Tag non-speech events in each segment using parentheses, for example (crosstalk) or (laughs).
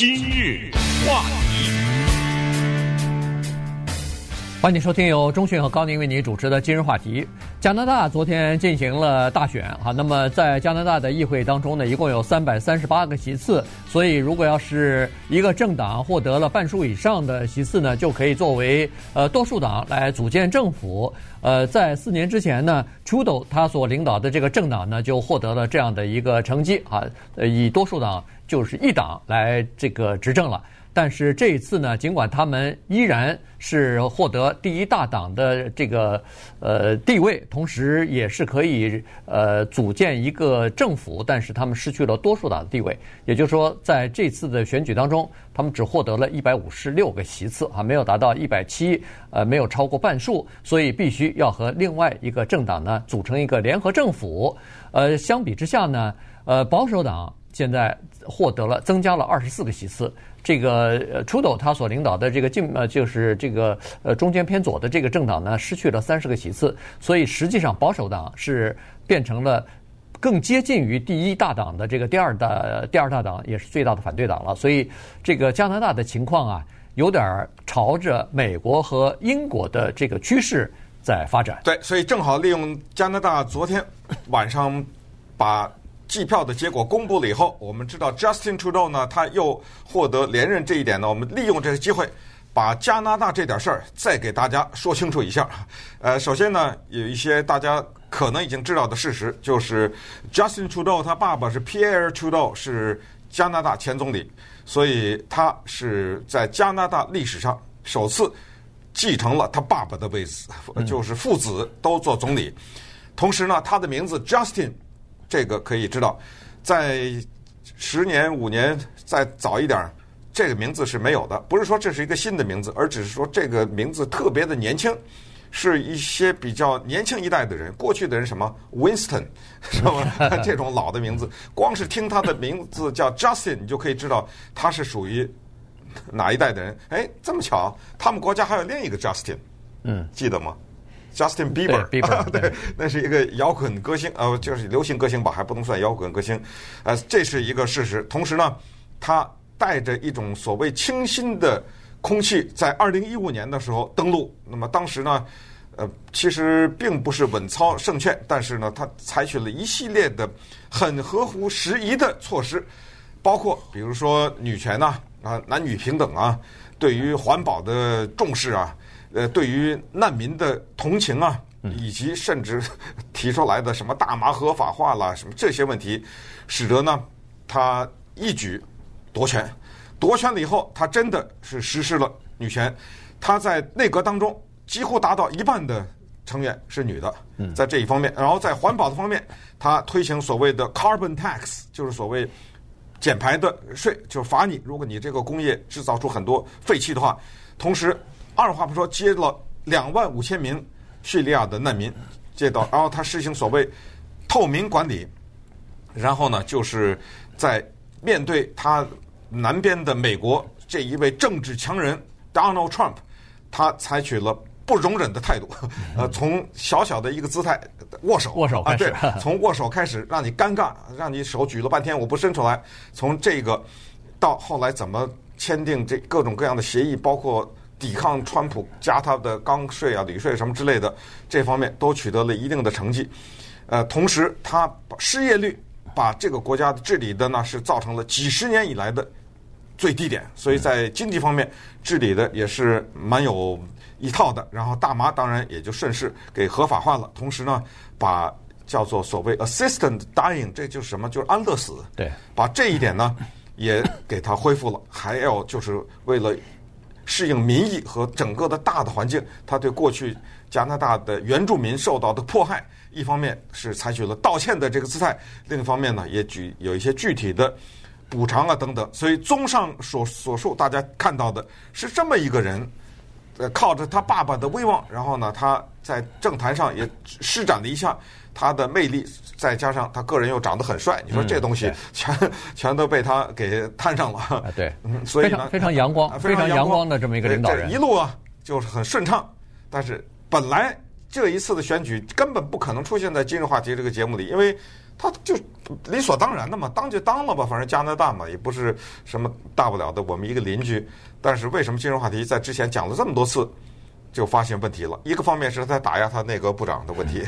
今日话题，欢迎收听由中讯和高宁为你主持的今日话题。加拿大昨天进行了大选，哈，那么在加拿大的议会当中呢，一共有三百三十八个席次，所以如果要是一个政党获得了半数以上的席次呢，就可以作为呃多数党来组建政府。呃，在四年之前呢，Trudeau 他所领导的这个政党呢，就获得了这样的一个成绩，啊，呃，以多数党就是一党来这个执政了。但是这一次呢，尽管他们依然是获得第一大党的这个呃地位，同时也是可以呃组建一个政府，但是他们失去了多数党的地位。也就是说，在这次的选举当中，他们只获得了一百五十六个席次啊，没有达到一百七，呃，没有超过半数，所以必须要和另外一个政党呢组成一个联合政府。呃，相比之下呢，呃，保守党现在获得了增加了二十四个席次。这个呃，Trudeau 他所领导的这个进呃，就是这个呃中间偏左的这个政党呢，失去了三十个席次，所以实际上保守党是变成了更接近于第一大党的这个第二大第二大党，也是最大的反对党了。所以这个加拿大的情况啊，有点儿朝着美国和英国的这个趋势在发展。对，所以正好利用加拿大昨天晚上把。计票的结果公布了以后，我们知道 Justin Trudeau 呢，他又获得连任这一点呢，我们利用这个机会，把加拿大这点事儿再给大家说清楚一下。呃，首先呢，有一些大家可能已经知道的事实，就是 Justin Trudeau 他爸爸是 Pierre Trudeau，是加拿大前总理，所以他是在加拿大历史上首次继承了他爸爸的位置，就是父子都做总理。同时呢，他的名字 Justin。这个可以知道，在十年、五年再早一点，这个名字是没有的。不是说这是一个新的名字，而只是说这个名字特别的年轻，是一些比较年轻一代的人。过去的人什么 (laughs) Winston 是吧？这种老的名字，光是听他的 (laughs) 名字叫 Justin，你就可以知道他是属于哪一代的人。哎，这么巧，他们国家还有另一个 Justin，嗯，记得吗？Justin Bieber，对，对，那是一个摇滚歌星，呃，就是流行歌星吧，还不能算摇滚歌星，呃，这是一个事实。同时呢，他带着一种所谓清新的空气，在二零一五年的时候登陆。那么当时呢，呃，其实并不是稳操胜券，但是呢，他采取了一系列的很合乎时宜的措施，包括比如说女权呐，啊，男女平等啊，对于环保的重视啊。呃，对于难民的同情啊，以及甚至 (laughs) 提出来的什么大麻合法化啦，什么这些问题，使得呢，他一举夺权，夺权了以后，他真的是实施了女权，他在内阁当中几乎达到一半的成员是女的，在这一方面，然后在环保的方面，他推行所谓的 carbon tax，就是所谓减排的税，就是罚你，如果你这个工业制造出很多废气的话，同时。二话不说，接了两万五千名叙利亚的难民接到，然后他实行所谓透明管理，然后呢，就是在面对他南边的美国这一位政治强人 Donald Trump，他采取了不容忍的态度，呃，从小小的一个姿态握手，握手，啊，对，从握手开始让你尴尬，让你手举了半天我不伸出来，从这个到后来怎么签订这各种各样的协议，包括。抵抗川普加他的钢税啊、旅税什么之类的，这方面都取得了一定的成绩。呃，同时他失业率把这个国家治理的呢是造成了几十年以来的最低点，所以在经济方面治理的也是蛮有一套的。然后大麻当然也就顺势给合法化了。同时呢，把叫做所谓 assisted dying，这就是什么？就是安乐死。对，把这一点呢也给他恢复了。还要就是为了。适应民意和整个的大的环境，他对过去加拿大的原住民受到的迫害，一方面是采取了道歉的这个姿态，另一方面呢，也举有一些具体的补偿啊等等。所以，综上所所述，大家看到的是这么一个人，呃，靠着他爸爸的威望，然后呢，他在政坛上也施展了一下。他的魅力，再加上他个人又长得很帅，你说这东西全、嗯、(laughs) 全都被他给摊上了。啊，对，嗯，(laughs) 所以呢，非常阳光，非常阳光的这么一个领导人，一路啊就是很顺畅。但是本来这一次的选举根本不可能出现在今日话题这个节目里，因为他就理所当然的嘛，当就当了吧，反正加拿大嘛，也不是什么大不了的，我们一个邻居。但是为什么今日话题在之前讲了这么多次？就发现问题了，一个方面是在打压他内阁部长的问题，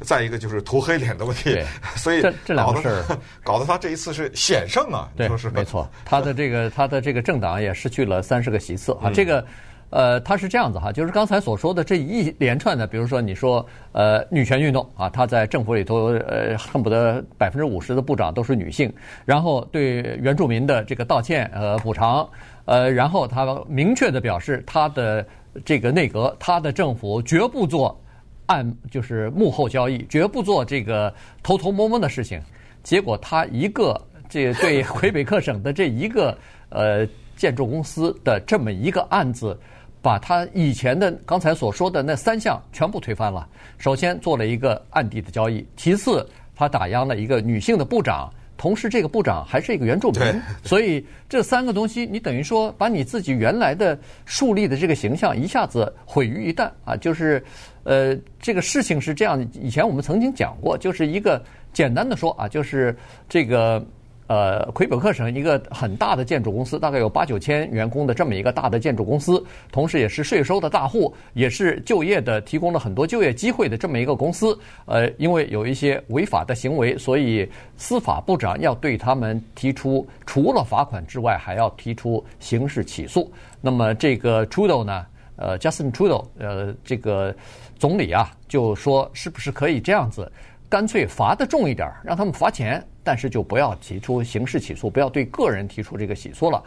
再一个就是涂黑脸的问题，(laughs) 所以这这两个事儿。(laughs) 搞得他这一次是险胜啊，对，说是。没错，他的这个他的这个政党也失去了三十个席次。啊，这个呃他是这样子哈，就是刚才所说的这一连串的，比如说你说呃女权运动啊，他在政府里头呃恨不得百分之五十的部长都是女性，然后对原住民的这个道歉呃补偿呃，然后他明确的表示他的。这个内阁，他的政府绝不做暗，就是幕后交易，绝不做这个偷偷摸摸的事情。结果他一个这对 (laughs) 魁北克省的这一个呃建筑公司的这么一个案子，把他以前的刚才所说的那三项全部推翻了。首先做了一个暗地的交易，其次他打压了一个女性的部长。同时，这个部长还是一个原住民，所以这三个东西，你等于说把你自己原来的树立的这个形象一下子毁于一旦啊！就是，呃，这个事情是这样，以前我们曾经讲过，就是一个简单的说啊，就是这个。呃，魁北克省一个很大的建筑公司，大概有八九千员工的这么一个大的建筑公司，同时也是税收的大户，也是就业的，提供了很多就业机会的这么一个公司。呃，因为有一些违法的行为，所以司法部长要对他们提出除了罚款之外，还要提出刑事起诉。那么这个 Trudeau 呢，呃，Justin Trudeau，呃，这个总理啊，就说是不是可以这样子？干脆罚得重一点，让他们罚钱，但是就不要提出刑事起诉，不要对个人提出这个起诉了。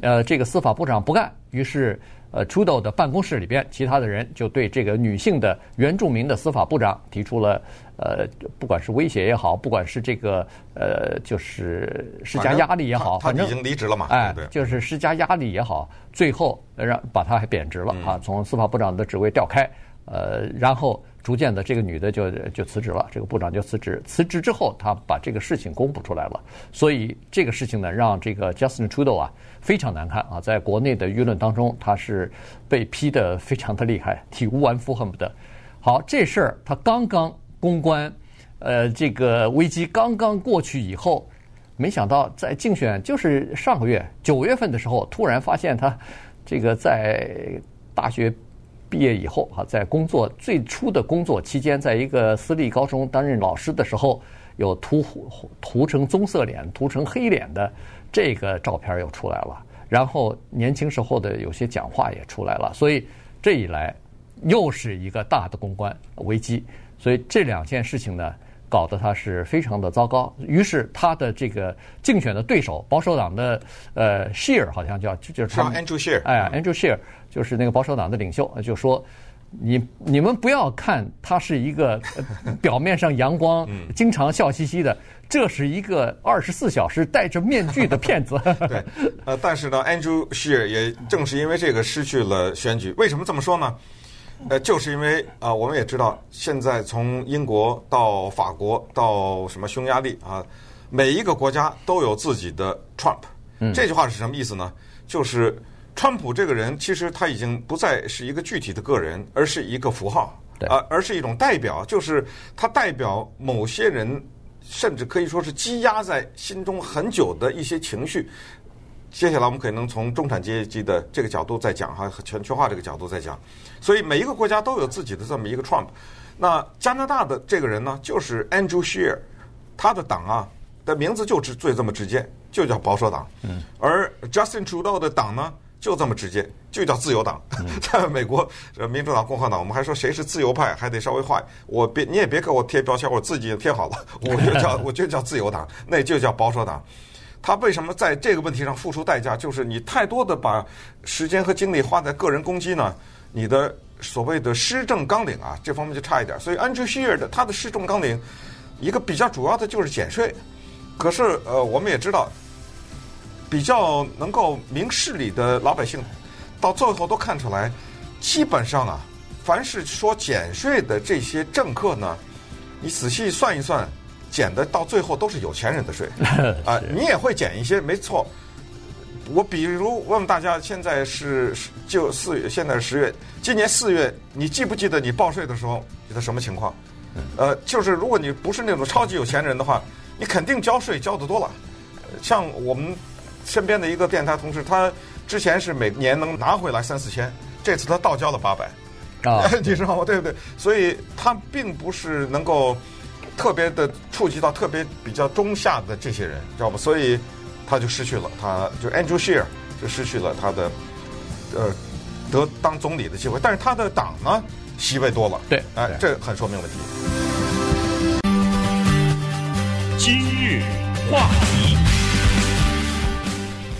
呃，这个司法部长不干，于是呃，Trudeau 的办公室里边其他的人就对这个女性的原住民的司法部长提出了呃，不管是威胁也好，不管是这个呃，就是施加压力也好，反正他已经离职了嘛，哎，就是施加压力也好，最后让把他还贬职了啊，从司法部长的职位调开，呃，然后。逐渐的，这个女的就就辞职了，这个部长就辞职。辞职之后，他把这个事情公布出来了，所以这个事情呢，让这个 Justin Trudeau 啊非常难看啊，在国内的舆论当中，他是被批得非常的厉害，(laughs) 体无完肤，恨不得。好，这事儿他刚刚公关，呃，这个危机刚刚过去以后，没想到在竞选就是上个月九月份的时候，突然发现他这个在大学。毕业以后啊，在工作最初的工作期间，在一个私立高中担任老师的时候，有涂涂成棕色脸、涂成黑脸的这个照片又出来了。然后年轻时候的有些讲话也出来了，所以这一来又是一个大的公关危机。所以这两件事情呢，搞得他是非常的糟糕。于是他的这个竞选的对手，保守党的呃 Scheer 好像叫就就是他 Andrew Scheer，哎，Andrew Scheer。就是那个保守党的领袖，就说：“你你们不要看他是一个 (laughs) 表面上阳光、经常笑嘻嘻的，这是一个二十四小时戴着面具的骗子。(laughs) ”对，呃，但是呢，Andrew Scheer 也正是因为这个失去了选举。为什么这么说呢？呃，就是因为啊、呃，我们也知道，现在从英国到法国到什么匈牙利啊，每一个国家都有自己的 Trump。嗯，这句话是什么意思呢？就是。川普这个人其实他已经不再是一个具体的个人，而是一个符号，啊，而是一种代表，就是他代表某些人，甚至可以说是积压在心中很久的一些情绪。接下来我们可能从中产阶级的这个角度再讲哈，和全球化这个角度再讲。所以每一个国家都有自己的这么一个 Trump。那加拿大的这个人呢，就是 Andrew Scheer，他的党啊的名字就直最这么直接，就叫保守党。嗯。而 Justin Trudeau 的党呢？就这么直接，就叫自由党。(laughs) 在美国，民主党、共和党，我们还说谁是自由派，还得稍微画。我别，你也别给我贴标签，我自己贴好了，我就叫，(laughs) 我就叫自由党，那就叫保守党。他为什么在这个问题上付出代价？就是你太多的把时间和精力花在个人攻击呢，你的所谓的施政纲领啊，这方面就差一点。所以，Andrew Scheer 的他的施政纲领，一个比较主要的就是减税。可是，呃，我们也知道。比较能够明事理的老百姓，到最后都看出来，基本上啊，凡是说减税的这些政客呢，你仔细算一算，减的到最后都是有钱人的税 (laughs) 啊。你也会减一些，没错。我比如问问大家，现在是就四月，现在是十月，今年四月，你记不记得你报税的时候你的什么情况？呃，就是如果你不是那种超级有钱人的话，你肯定交税交得多了。像我们身边的一个电台同事，他之前是每年能拿回来三四千，这次他倒交了八百。(laughs) 啊，你知道吗？对不对？所以他并不是能够特别的触及到特别比较中下的这些人，知道吧？所以他就失去了，他就 Andrew Scheer 就失去了他的呃得当总理的机会。但是他的党呢，席位多了，对，哎，这很说明问题。今日话题。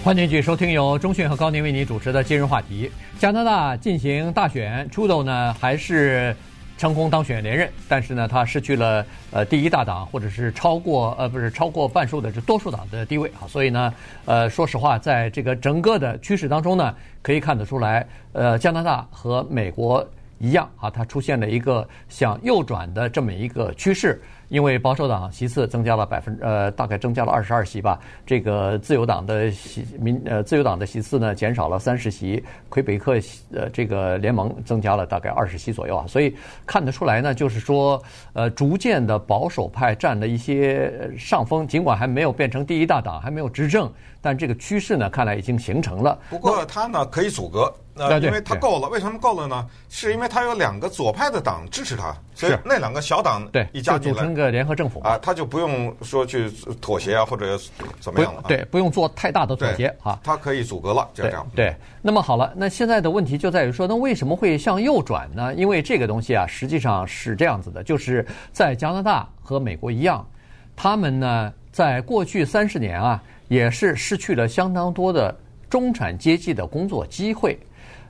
欢迎继续收听由中讯和高宁为你主持的今日话题。加拿大进行大选出走呢还是成功当选连任，但是呢他失去了呃第一大党或者是超过呃不是超过半数的这多数党的地位啊，所以呢呃说实话，在这个整个的趋势当中呢，可以看得出来，呃加拿大和美国一样啊，它出现了一个向右转的这么一个趋势。因为保守党席次增加了百分呃，大概增加了二十二席吧。这个自由党的席民呃自由党的席次呢减少了三十席，魁北克呃这个联盟增加了大概二十席左右啊。所以看得出来呢，就是说呃逐渐的保守派占了一些上风，尽管还没有变成第一大党，还没有执政，但这个趋势呢看来已经形成了。不过他呢可以阻隔。呃，因为他够了，为什么够了呢？是因为他有两个左派的党支持他，所以那两个小党对一加进来，组成个联合政府啊，他就不用说去妥协啊，或者怎么样了，对，不用做太大的妥协啊，他可以阻隔了，就这样。对，那么好了，那现在的问题就在于说，那为什么会向右转呢？因为这个东西啊，实际上是这样子的，就是在加拿大和美国一样，他们呢，在过去三十年啊，也是失去了相当多的中产阶级的工作机会。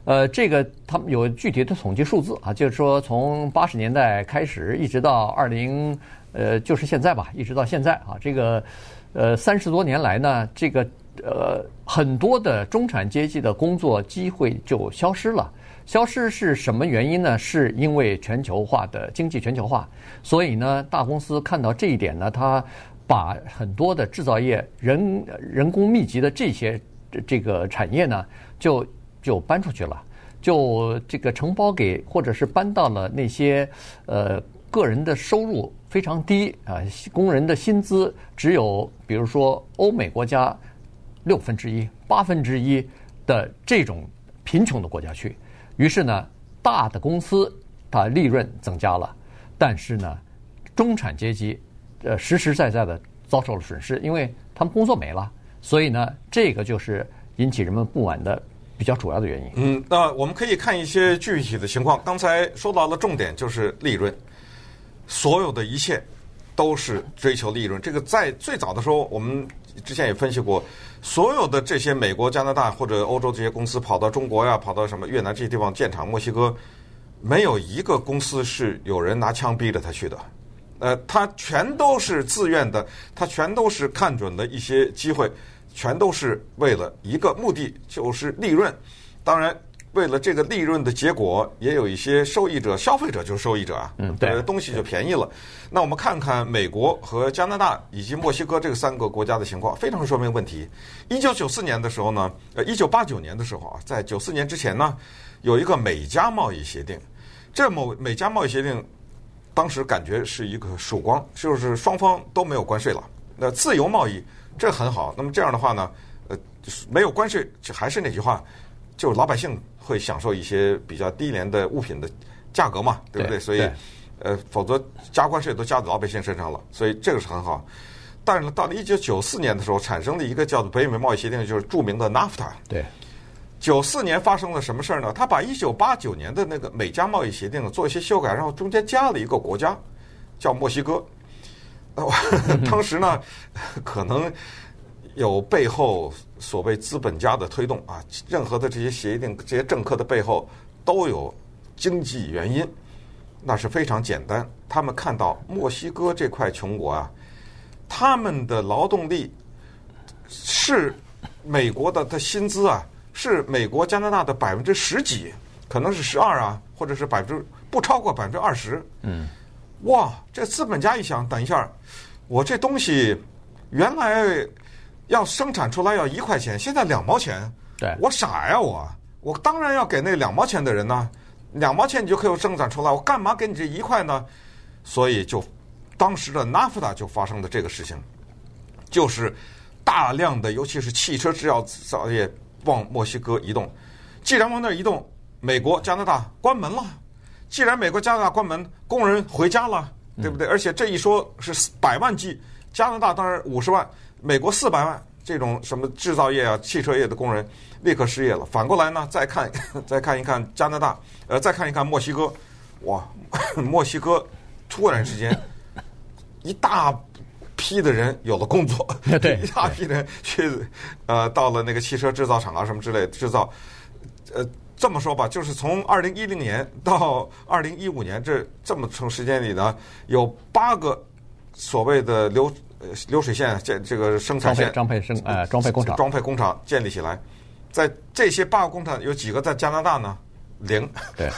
呃，这个他们有具体的统计数字啊，就是说从八十年代开始，一直到二零，呃，就是现在吧，一直到现在啊，这个呃三十多年来呢，这个呃很多的中产阶级的工作机会就消失了。消失是什么原因呢？是因为全球化的经济全球化，所以呢，大公司看到这一点呢，他把很多的制造业人人工密集的这些这个产业呢，就。就搬出去了，就这个承包给，或者是搬到了那些呃个人的收入非常低啊，工人的薪资只有比如说欧美国家六分之一、八分之一的这种贫穷的国家去。于是呢，大的公司它利润增加了，但是呢，中产阶级呃实实在在的遭受了损失，因为他们工作没了。所以呢，这个就是引起人们不满的。比较主要的原因。嗯，那我们可以看一些具体的情况。刚才说到了重点，就是利润。所有的一切都是追求利润。这个在最早的时候，我们之前也分析过，所有的这些美国、加拿大或者欧洲这些公司跑到中国呀、跑到什么越南这些地方建厂、墨西哥，没有一个公司是有人拿枪逼着他去的。呃，他全都是自愿的，他全都是看准了一些机会。全都是为了一个目的，就是利润。当然，为了这个利润的结果，也有一些受益者，消费者就是受益者啊。嗯，对，东西就便宜了。那我们看看美国和加拿大以及墨西哥这三个国家的情况，非常说明问题。一九九四年的时候呢，呃，一九八九年的时候啊，在九四年之前呢，有一个美加贸易协定。这某美加贸易协定，当时感觉是一个曙光，就是双方都没有关税了，那自由贸易。这很好。那么这样的话呢，呃，没有关税，还是那句话，就老百姓会享受一些比较低廉的物品的价格嘛，对不对？对，所以，呃，否则加关税都加到老百姓身上了，所以这个是很好。但是呢，到了一九九四年的时候，产生了一个叫做北美贸易协定，就是著名的 NAFTA。对。九四年发生了什么事儿呢？他把一九八九年的那个美加贸易协定做一些修改，然后中间加了一个国家，叫墨西哥。(laughs) 当时呢，可能有背后所谓资本家的推动啊，任何的这些协定、这些政客的背后都有经济原因，那是非常简单。他们看到墨西哥这块穷国啊，他们的劳动力是美国的的薪资啊，是美国、加拿大的百分之十几，可能是十二啊，或者是百分之不超过百分之二十。嗯。哇，这资本家一想，等一下，我这东西原来要生产出来要一块钱，现在两毛钱，对，我傻呀我，我当然要给那两毛钱的人呢，两毛钱你就可以生产出来，我干嘛给你这一块呢？所以就当时的 NAFTA 就发生的这个事情，就是大量的尤其是汽车制造业往墨西哥移动。既然往那儿移动，美国、加拿大关门了。既然美国、加拿大关门，工人回家了，对不对？而且这一说是百万计，加拿大当然五十万，美国四百万，这种什么制造业啊、汽车业的工人立刻失业了。反过来呢，再看 (laughs) 再看一看加拿大，呃，再看一看墨西哥，哇，(laughs) 墨西哥突然之间一大批的人有了工作，(laughs) 对，一大批人去呃到了那个汽车制造厂啊什么之类的制造，呃。这么说吧，就是从二零一零年到二零一五年这这么长时间里呢，有八个所谓的流呃流水线这这个生产线装配生呃装配工厂装配工厂建立起来，在这些八个工厂有几个在加拿大呢？零，对，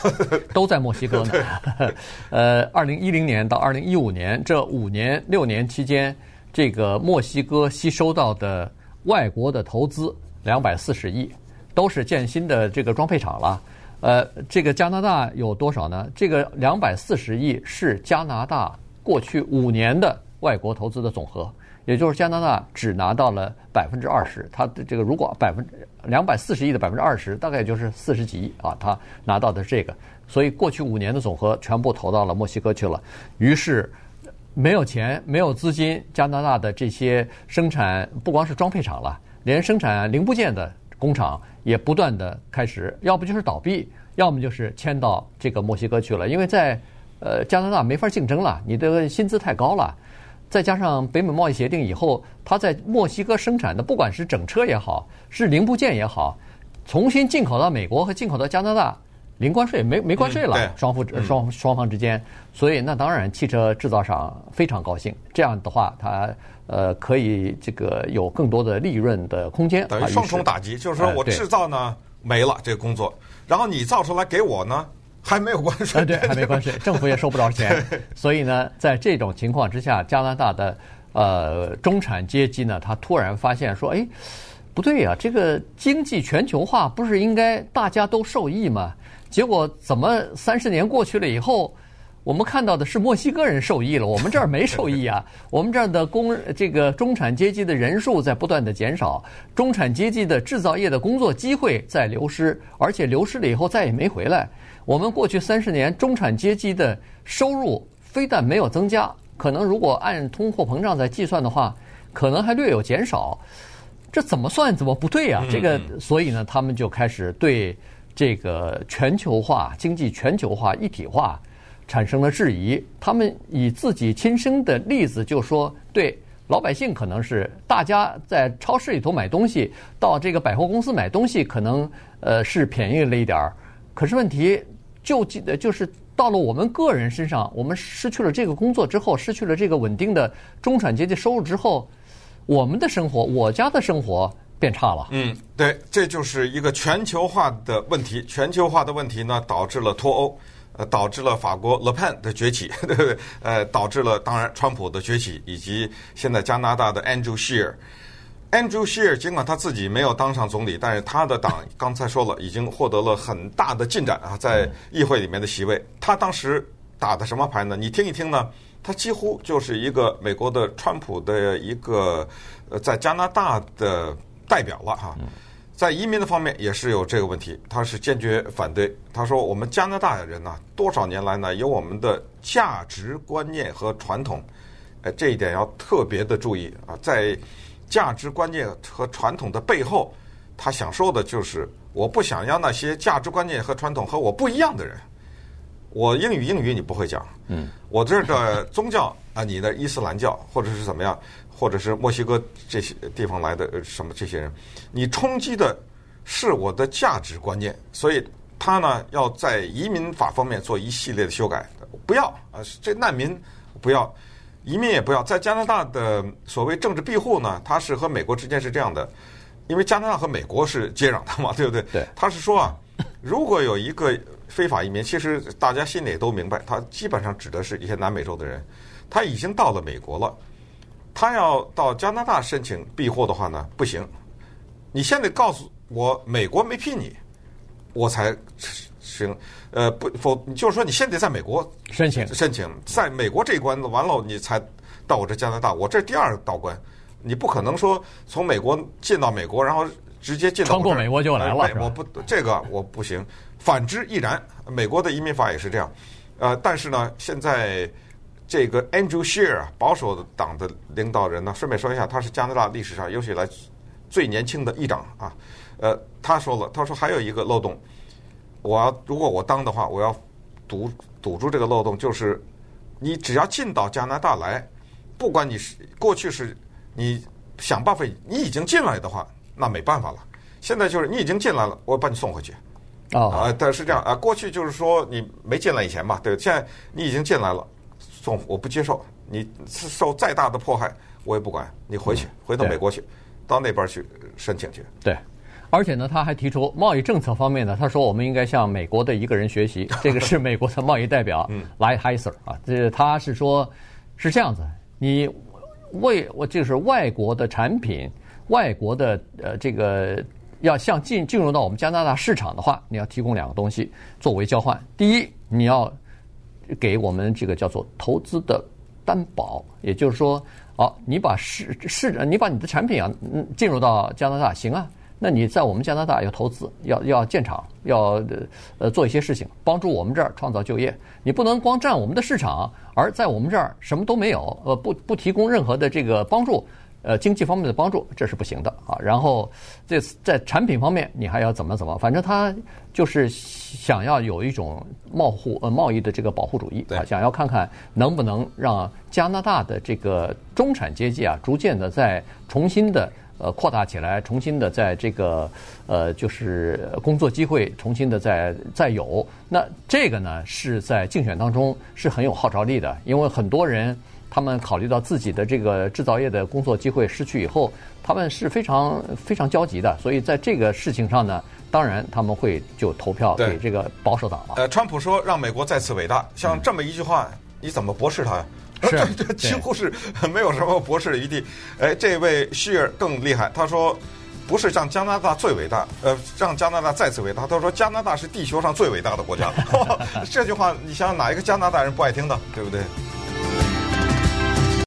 都在墨西哥呢。(laughs) (laughs) 呃，二零一零年到二零一五年这五年六年期间，这个墨西哥吸收到的外国的投资两百四十亿。都是建新的这个装配厂了，呃，这个加拿大有多少呢？这个两百四十亿是加拿大过去五年的外国投资的总和，也就是加拿大只拿到了百分之二十。它的这个如果百分之两百四十亿的百分之二十，大概也就是四十几亿啊，它拿到的是这个。所以过去五年的总和全部投到了墨西哥去了。于是没有钱、没有资金，加拿大的这些生产不光是装配厂了，连生产零部件的工厂。也不断的开始，要不就是倒闭，要么就是迁到这个墨西哥去了。因为在呃加拿大没法竞争了，你的薪资太高了，再加上北美贸易协定以后，它在墨西哥生产的不管是整车也好，是零部件也好，重新进口到美国和进口到加拿大，零关税没没关税了，双方双双方之间，所以那当然汽车制造商非常高兴。这样的话，它。呃，可以这个有更多的利润的空间，等于双重打击，就是说我制造呢没了这个工作，然后你造出来给我呢 (laughs) 还没有关税，对，还没关税，(laughs) 政府也收不着钱，所以呢，在这种情况之下，加拿大的呃中产阶级呢，他突然发现说，哎，不对呀，这个经济全球化不是应该大家都受益吗？结果怎么三十年过去了以后？我们看到的是墨西哥人受益了，我们这儿没受益啊。(laughs) 我们这儿的工，这个中产阶级的人数在不断的减少，中产阶级的制造业的工作机会在流失，而且流失了以后再也没回来。我们过去三十年中产阶级的收入非但没有增加，可能如果按通货膨胀在计算的话，可能还略有减少。这怎么算怎么不对啊？这个，所以呢，他们就开始对这个全球化经济全球化一体化。产生了质疑，他们以自己亲身的例子就说：对老百姓可能是大家在超市里头买东西，到这个百货公司买东西可能呃是便宜了一点儿，可是问题就记得就是到了我们个人身上，我们失去了这个工作之后，失去了这个稳定的中产阶级收入之后，我们的生活，我家的生活变差了。嗯，对，这就是一个全球化的问题。全球化的问题呢，导致了脱欧。呃，导致了法国勒潘的崛起，对 (laughs) 不对？呃，导致了当然川普的崛起，以及现在加拿大的 Andrew Sheer。Andrew Sheer 尽管他自己没有当上总理，但是他的党刚才说了，已经获得了很大的进展啊，在议会里面的席位。他当时打的什么牌呢？你听一听呢，他几乎就是一个美国的川普的一个呃，在加拿大的代表了哈。在移民的方面也是有这个问题，他是坚决反对。他说：“我们加拿大人呢，多少年来呢，有我们的价值观念和传统，哎，这一点要特别的注意啊。在价值观念和传统的背后，他想说的就是，我不想要那些价值观念和传统和我不一样的人。我英语英语你不会讲，嗯，我这个宗教啊，你的伊斯兰教或者是怎么样。”或者是墨西哥这些地方来的什么这些人，你冲击的是我的价值观念，所以他呢要在移民法方面做一系列的修改。不要啊，这难民不要，移民也不要。在加拿大的所谓政治庇护呢，它是和美国之间是这样的，因为加拿大和美国是接壤的嘛，对不对？对。他是说啊，如果有一个非法移民，其实大家心里也都明白，他基本上指的是一些南美洲的人，他已经到了美国了。他要到加拿大申请庇护的话呢，不行。你现在告诉我美国没批你，我才行，呃，不否，就是说你先得在美国申请申请，在美国这一关完了，你才到我这加拿大，我这第二道关，你不可能说从美国进到美国，然后直接进到穿过美国就来了，呃、我不这个我不行。反之亦然，美国的移民法也是这样。呃，但是呢，现在这个 Andrew Scheer 啊保守党的领导人呢，顺便说一下，他是加拿大历史上有史以来最年轻的议长啊。呃，他说了，他说还有一个漏洞，我要如果我当的话，我要堵堵住这个漏洞，就是你只要进到加拿大来，不管你是过去是你想办法，你已经进来的话，那没办法了。现在就是你已经进来了，我把你送回去。啊啊，但是这样啊，过去就是说你没进来以前嘛，对，现在你已经进来了，总我不接受，你受再大的迫害我也不管，你回去，回到美国去，到那边去申请去。对。而且呢，他还提出贸易政策方面呢，他说我们应该向美国的一个人学习，(laughs) 这个是美国的贸易代表莱海瑟啊，这他是说，是这样子，你为我就是外国的产品，外国的呃这个要向进进入到我们加拿大市场的话，你要提供两个东西作为交换。第一，你要给我们这个叫做投资的担保，也就是说，哦，你把市市你把你的产品啊嗯进入到加拿大行啊。那你在我们加拿大要投资，要要建厂，要呃做一些事情，帮助我们这儿创造就业。你不能光占我们的市场，而在我们这儿什么都没有，呃，不不提供任何的这个帮助，呃，经济方面的帮助，这是不行的啊。然后这在产品方面，你还要怎么怎么，反正他就是想要有一种贸互呃贸易的这个保护主义啊，想要看看能不能让加拿大的这个中产阶级啊，逐渐的再重新的。呃，扩大起来，重新的在这个呃，就是工作机会重新的再再有。那这个呢，是在竞选当中是很有号召力的，因为很多人他们考虑到自己的这个制造业的工作机会失去以后，他们是非常非常焦急的。所以在这个事情上呢，当然他们会就投票给这个保守党了。呃，川普说让美国再次伟大，像这么一句话，嗯、你怎么驳斥他呀？是，(laughs) 这几乎是没有什么驳斥的余地。哎，这位希尔更厉害，他说不是让加拿大最伟大，呃，让加拿大再次伟大。他说加拿大是地球上最伟大的国家。(laughs) 这句话，你想想哪一个加拿大人不爱听的，对不对？